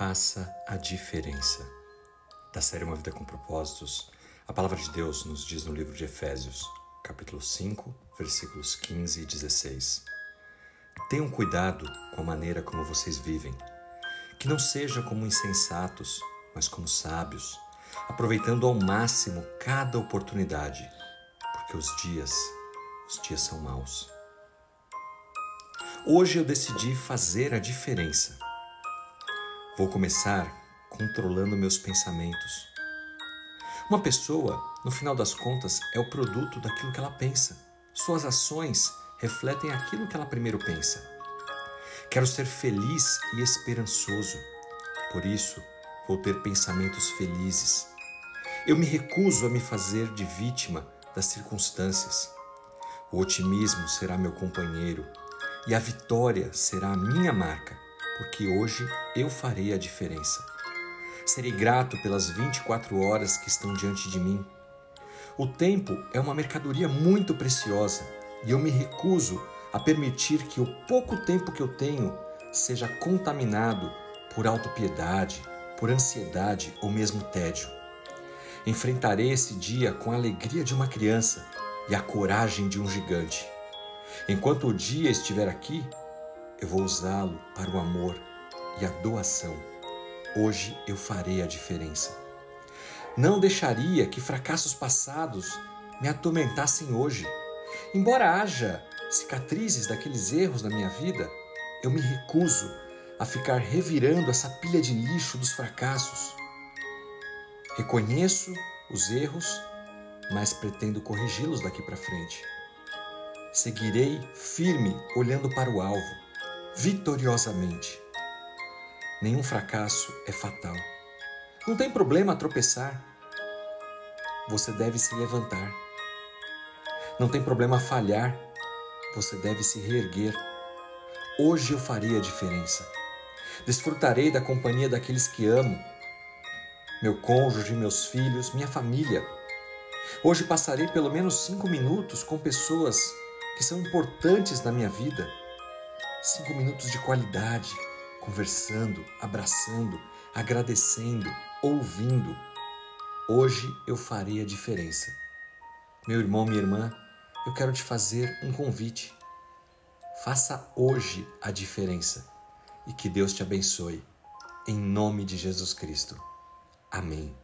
Faça a diferença. Da série Uma Vida com Propósitos, a palavra de Deus nos diz no livro de Efésios, capítulo 5, versículos 15 e 16. Tenham cuidado com a maneira como vocês vivem, que não seja como insensatos, mas como sábios, aproveitando ao máximo cada oportunidade, porque os dias, os dias são maus. Hoje eu decidi fazer a diferença Vou começar controlando meus pensamentos. Uma pessoa, no final das contas, é o produto daquilo que ela pensa. Suas ações refletem aquilo que ela primeiro pensa. Quero ser feliz e esperançoso. Por isso, vou ter pensamentos felizes. Eu me recuso a me fazer de vítima das circunstâncias. O otimismo será meu companheiro e a vitória será a minha marca porque hoje eu farei a diferença. Serei grato pelas 24 horas que estão diante de mim. O tempo é uma mercadoria muito preciosa e eu me recuso a permitir que o pouco tempo que eu tenho seja contaminado por autopiedade, por ansiedade ou mesmo tédio. Enfrentarei esse dia com a alegria de uma criança e a coragem de um gigante. Enquanto o dia estiver aqui, eu vou usá-lo para o amor e a doação. Hoje eu farei a diferença. Não deixaria que fracassos passados me atormentassem hoje. Embora haja cicatrizes daqueles erros na minha vida, eu me recuso a ficar revirando essa pilha de lixo dos fracassos. Reconheço os erros, mas pretendo corrigi-los daqui para frente. Seguirei firme olhando para o alvo vitoriosamente. Nenhum fracasso é fatal. Não tem problema tropeçar. Você deve se levantar. Não tem problema falhar. Você deve se reerguer. Hoje eu farei a diferença. Desfrutarei da companhia daqueles que amo, meu cônjuge, meus filhos, minha família. Hoje passarei pelo menos cinco minutos com pessoas que são importantes na minha vida Cinco minutos de qualidade, conversando, abraçando, agradecendo, ouvindo. Hoje eu farei a diferença. Meu irmão, minha irmã, eu quero te fazer um convite. Faça hoje a diferença e que Deus te abençoe. Em nome de Jesus Cristo. Amém.